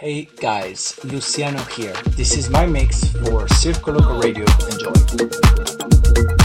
Hey guys, Luciano here. This is my mix for Circoloco Radio. Enjoy.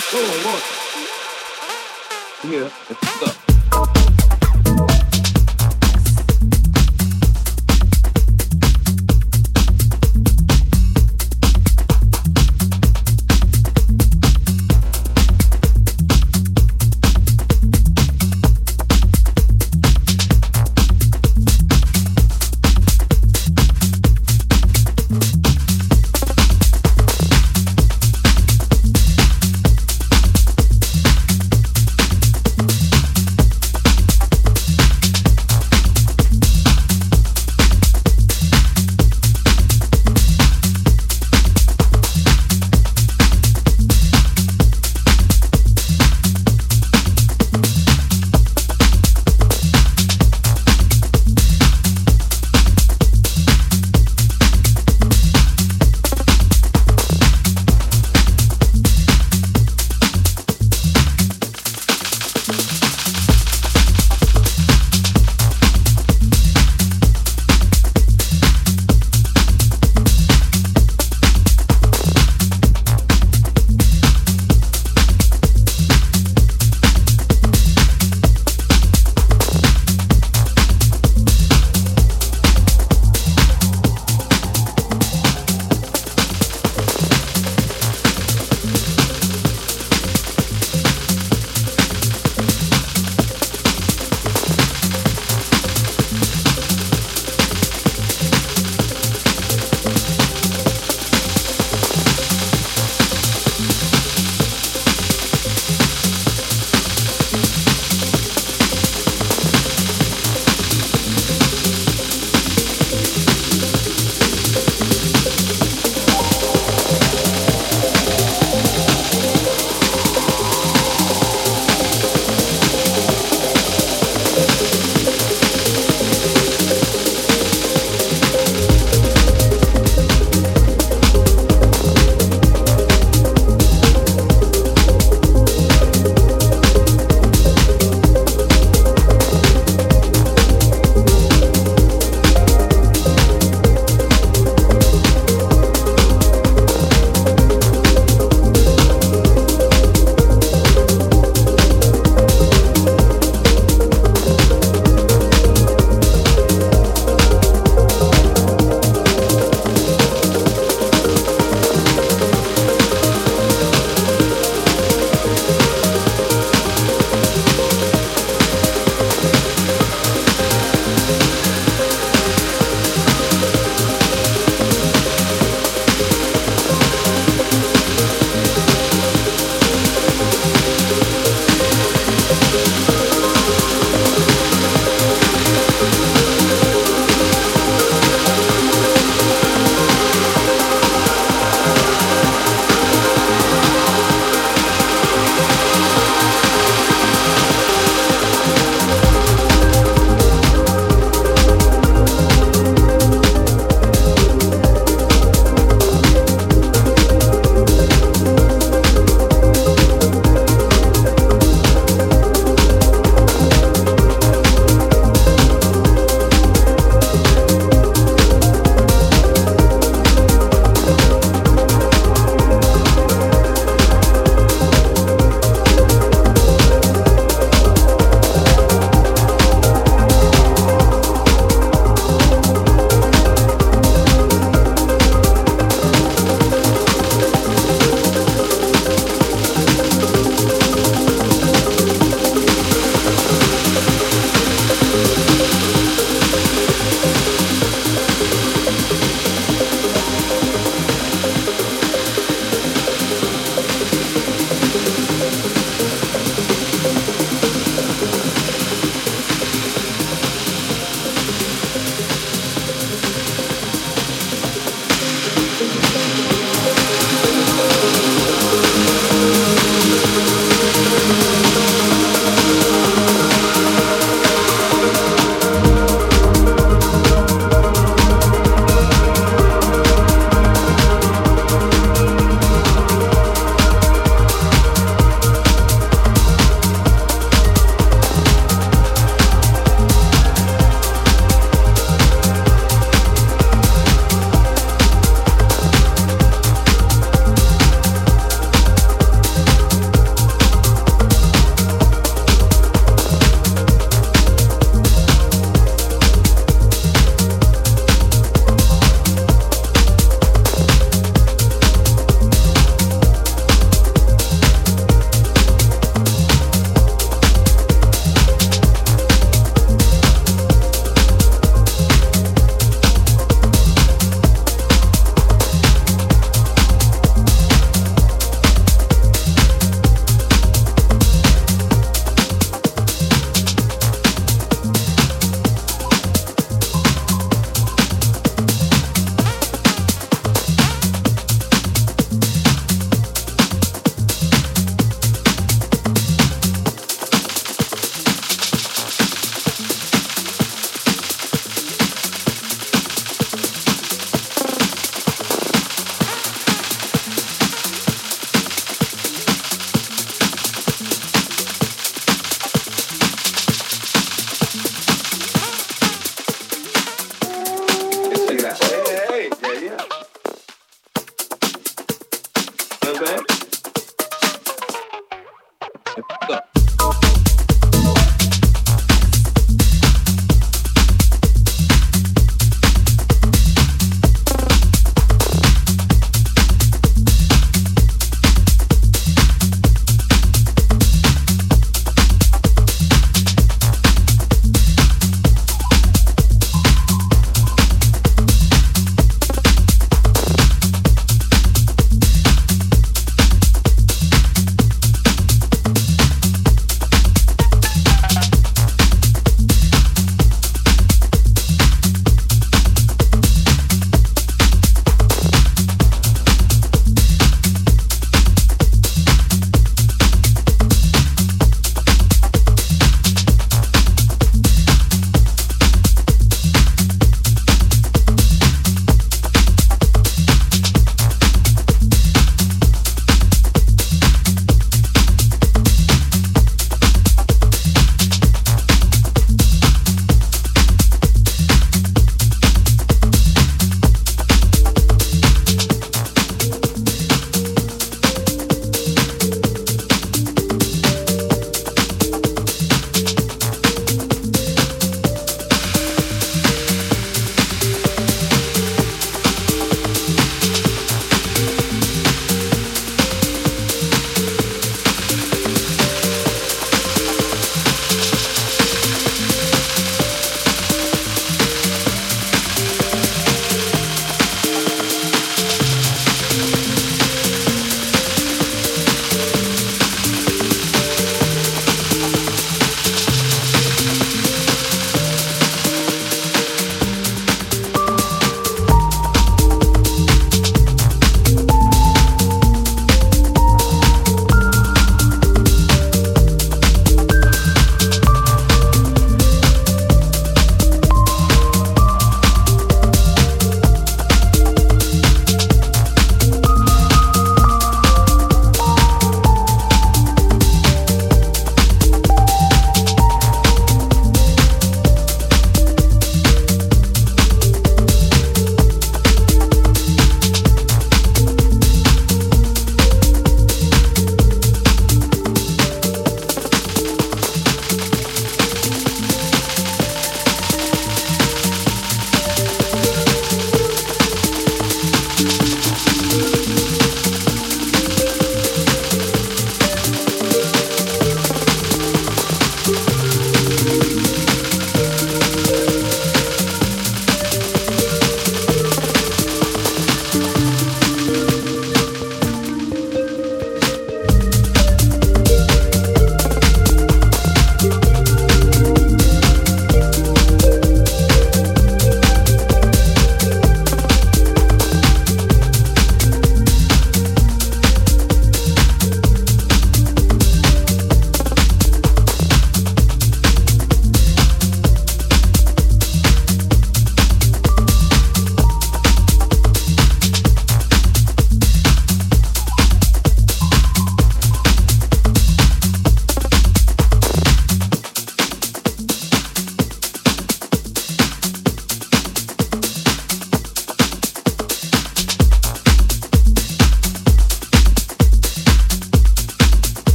Oh, yeah, it's up.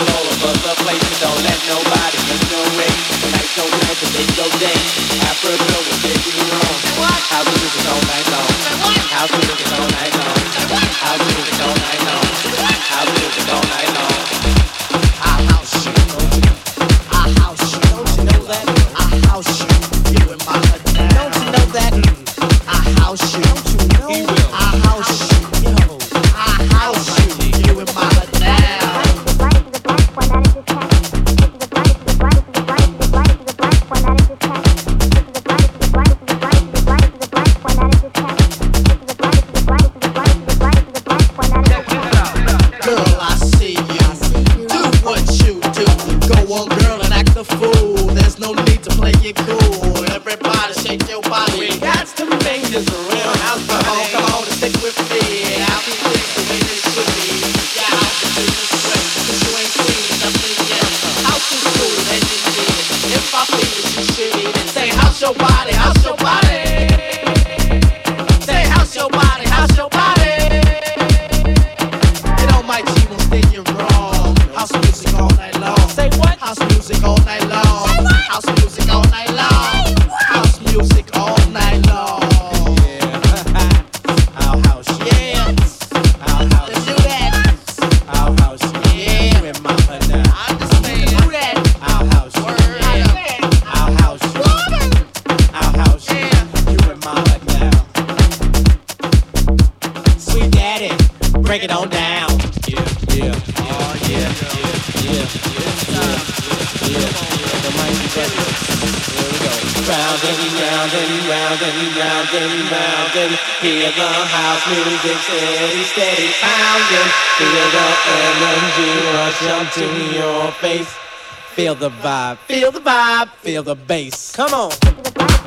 all over the place. Don't let nobody make no race. Nights don't matter, they go day. Round and round and round and round and round and hear the house music steady, steady pounding. Feel the energy rush up to your face. Feel the vibe, feel the vibe, feel the bass. Come on.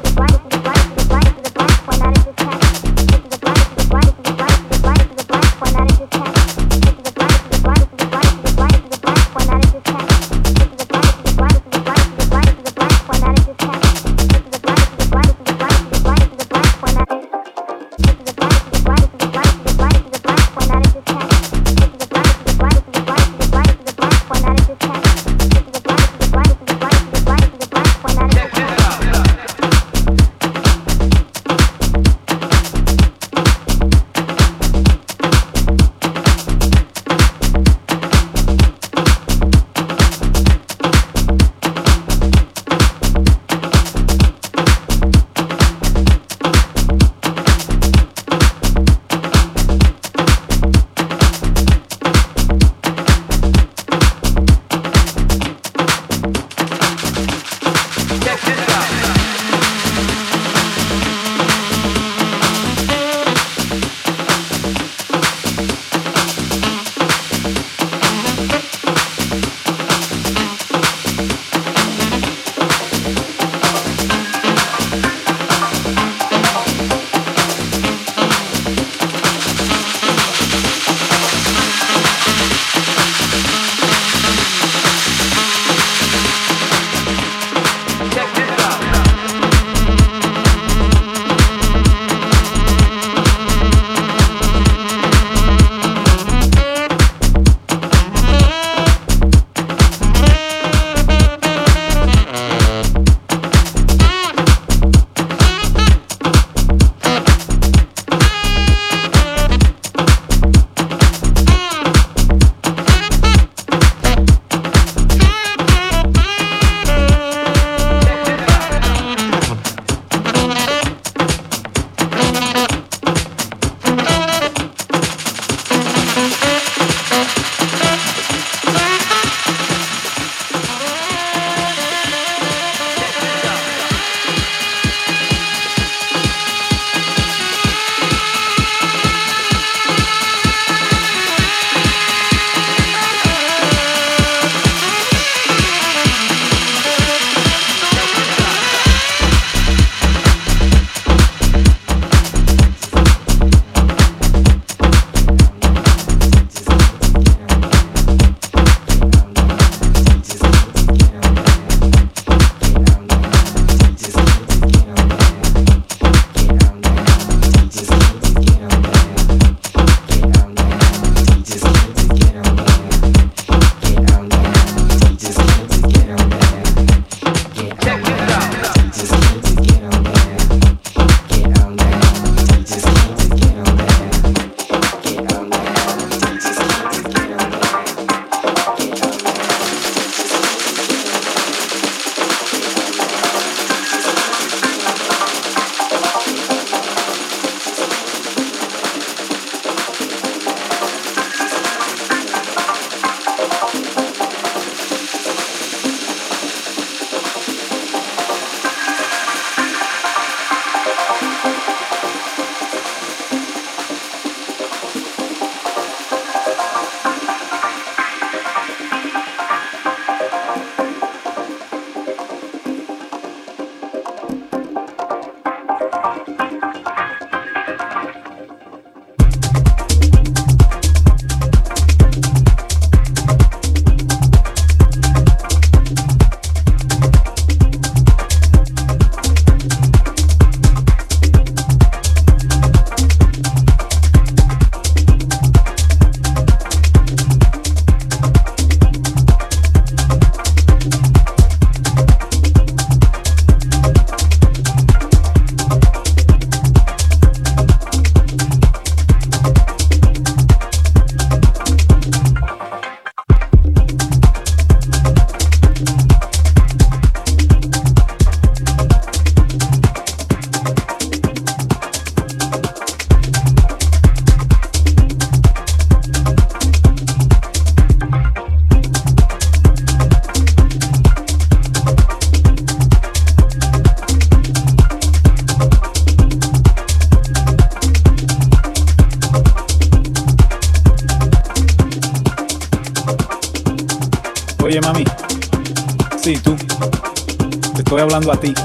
escuchando.